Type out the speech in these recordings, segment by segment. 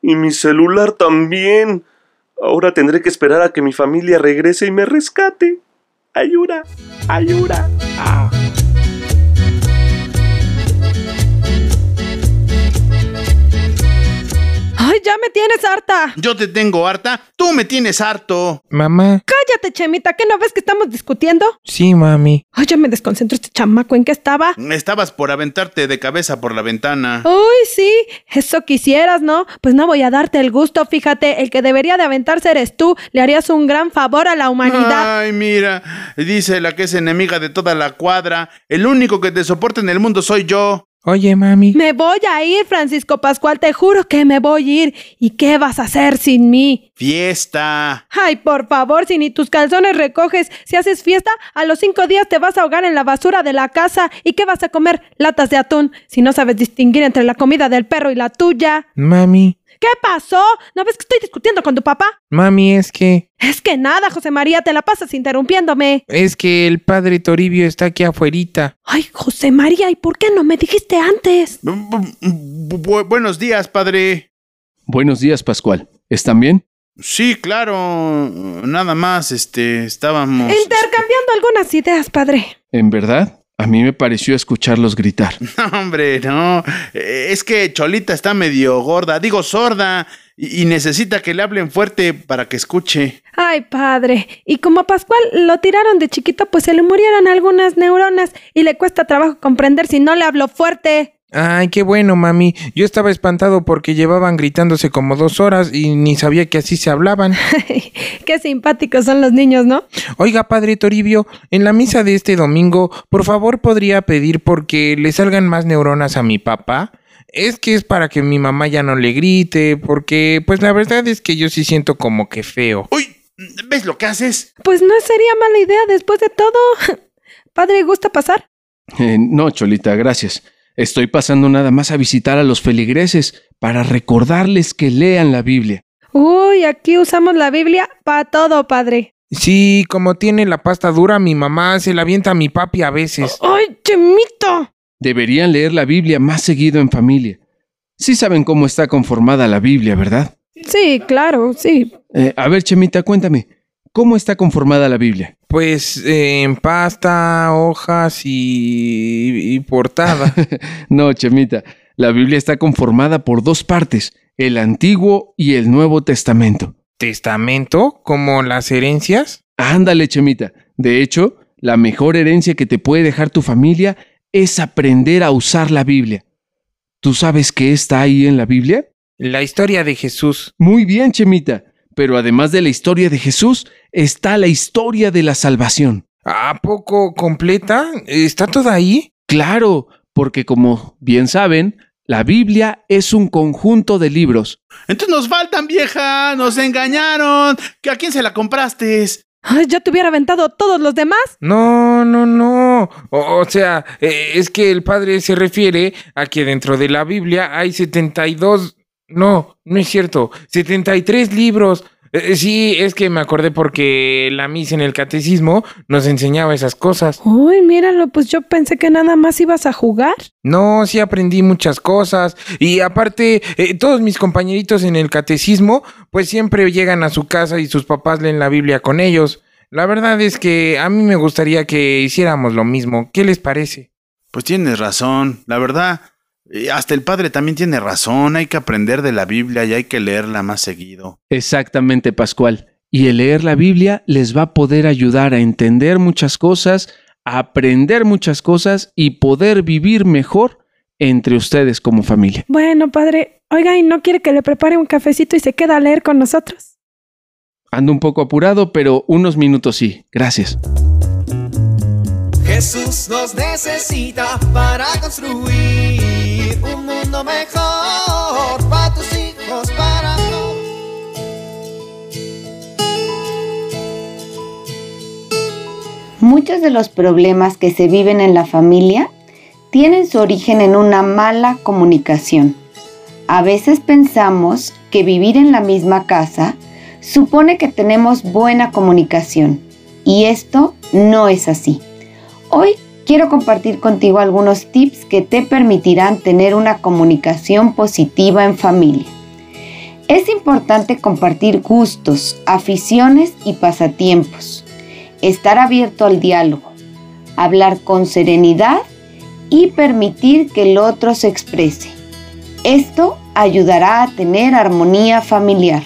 Y mi celular también. Ahora tendré que esperar a que mi familia regrese y me rescate. Ayuda, ayuda. Ah. Me tienes harta! Yo te tengo harta, tú me tienes harto. Mamá. Cállate, Chemita, ¿qué no ves que estamos discutiendo? Sí, mami. Ay, ya me desconcentró este chamaco. ¿En qué estaba? Estabas por aventarte de cabeza por la ventana. Uy, sí, eso quisieras, ¿no? Pues no voy a darte el gusto, fíjate, el que debería de aventarse eres tú, le harías un gran favor a la humanidad. Ay, mira, dice la que es enemiga de toda la cuadra. El único que te soporta en el mundo soy yo. Oye, mami. Me voy a ir, Francisco Pascual, te juro que me voy a ir. ¿Y qué vas a hacer sin mí? Fiesta. Ay, por favor, si ni tus calzones recoges, si haces fiesta, a los cinco días te vas a ahogar en la basura de la casa. ¿Y qué vas a comer? Latas de atún, si no sabes distinguir entre la comida del perro y la tuya. Mami. ¿Qué pasó? ¿No ves que estoy discutiendo con tu papá? Mami, es que... Es que nada, José María, te la pasas interrumpiéndome. Es que el padre Toribio está aquí afuerita. Ay, José María, ¿y por qué no me dijiste antes? Bu- buenos días, padre. Buenos días, Pascual. ¿Están bien? Sí, claro. Nada más, este, estábamos. Intercambiando algunas ideas, padre. ¿En verdad? A mí me pareció escucharlos gritar. No, hombre, no. Eh, Es que Cholita está medio gorda, digo sorda, y y necesita que le hablen fuerte para que escuche. Ay, padre. Y como a Pascual lo tiraron de chiquito, pues se le murieron algunas neuronas y le cuesta trabajo comprender si no le hablo fuerte. Ay, qué bueno, mami. Yo estaba espantado porque llevaban gritándose como dos horas y ni sabía que así se hablaban. Qué simpáticos son los niños, ¿no? Oiga, padre Toribio, en la misa de este domingo, por favor podría pedir porque le salgan más neuronas a mi papá. Es que es para que mi mamá ya no le grite, porque pues la verdad es que yo sí siento como que feo. ¡Uy! ¿Ves lo que haces? Pues no sería mala idea después de todo. Padre, ¿gusta pasar? Eh, no, Cholita, gracias. Estoy pasando nada más a visitar a los feligreses para recordarles que lean la Biblia. Uy, aquí usamos la Biblia para todo, padre. Sí, como tiene la pasta dura, mi mamá se la avienta a mi papi a veces. ¡Ay, Chemito! Deberían leer la Biblia más seguido en familia. Sí saben cómo está conformada la Biblia, ¿verdad? Sí, claro, sí. Eh, a ver, Chemita, cuéntame, ¿cómo está conformada la Biblia? Pues eh, en pasta, hojas y, y portada. no, Chemita, la Biblia está conformada por dos partes, el Antiguo y el Nuevo Testamento. ¿Testamento? ¿Como las herencias? Ándale, Chemita. De hecho, la mejor herencia que te puede dejar tu familia es aprender a usar la Biblia. ¿Tú sabes qué está ahí en la Biblia? La historia de Jesús. Muy bien, Chemita. Pero además de la historia de Jesús, está la historia de la salvación. ¿A poco completa? ¿Está toda ahí? Claro, porque como bien saben, la Biblia es un conjunto de libros. Entonces nos faltan, vieja. Nos engañaron. ¿Que ¿A quién se la compraste? Ay, ya te hubiera aventado todos los demás. No, no, no. O, o sea, eh, es que el padre se refiere a que dentro de la Biblia hay 72... No, no es cierto. 73 libros. Eh, sí, es que me acordé porque la misa en el catecismo nos enseñaba esas cosas. Uy, míralo, pues yo pensé que nada más ibas a jugar. No, sí aprendí muchas cosas. Y aparte, eh, todos mis compañeritos en el catecismo, pues siempre llegan a su casa y sus papás leen la Biblia con ellos. La verdad es que a mí me gustaría que hiciéramos lo mismo. ¿Qué les parece? Pues tienes razón, la verdad. Hasta el padre también tiene razón. Hay que aprender de la Biblia y hay que leerla más seguido. Exactamente, Pascual. Y el leer la Biblia les va a poder ayudar a entender muchas cosas, a aprender muchas cosas y poder vivir mejor entre ustedes como familia. Bueno, padre, oiga, ¿y no quiere que le prepare un cafecito y se queda a leer con nosotros? Ando un poco apurado, pero unos minutos sí. Gracias. Jesús nos necesita para construir un mundo mejor para tus hijos, para todos. Muchos de los problemas que se viven en la familia tienen su origen en una mala comunicación. A veces pensamos que vivir en la misma casa supone que tenemos buena comunicación y esto no es así. Hoy quiero compartir contigo algunos tips que te permitirán tener una comunicación positiva en familia. Es importante compartir gustos, aficiones y pasatiempos. Estar abierto al diálogo. Hablar con serenidad y permitir que el otro se exprese. Esto ayudará a tener armonía familiar.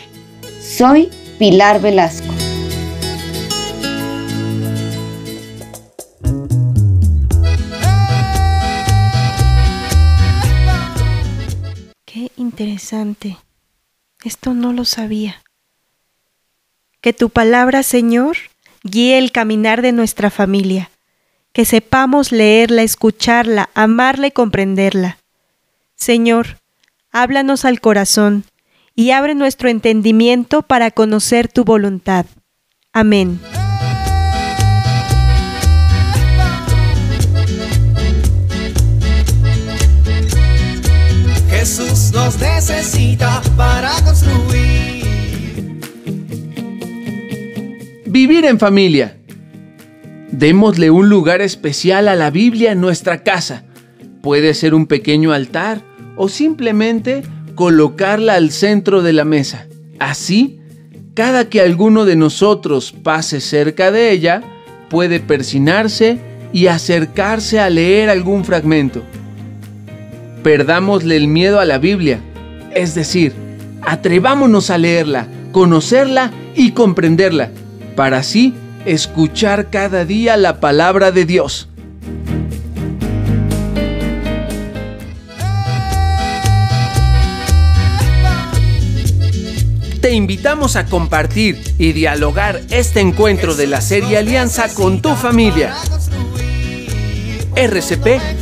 Soy Pilar Velasco. Interesante. Esto no lo sabía. Que tu palabra, Señor, guíe el caminar de nuestra familia. Que sepamos leerla, escucharla, amarla y comprenderla. Señor, háblanos al corazón y abre nuestro entendimiento para conocer tu voluntad. Amén. Jesús nos necesita para construir. Vivir en familia. Démosle un lugar especial a la Biblia en nuestra casa. Puede ser un pequeño altar o simplemente colocarla al centro de la mesa. Así, cada que alguno de nosotros pase cerca de ella, puede persinarse y acercarse a leer algún fragmento. Perdámosle el miedo a la Biblia, es decir, atrevámonos a leerla, conocerla y comprenderla, para así escuchar cada día la palabra de Dios. Te invitamos a compartir y dialogar este encuentro de la serie Alianza con tu familia. RCP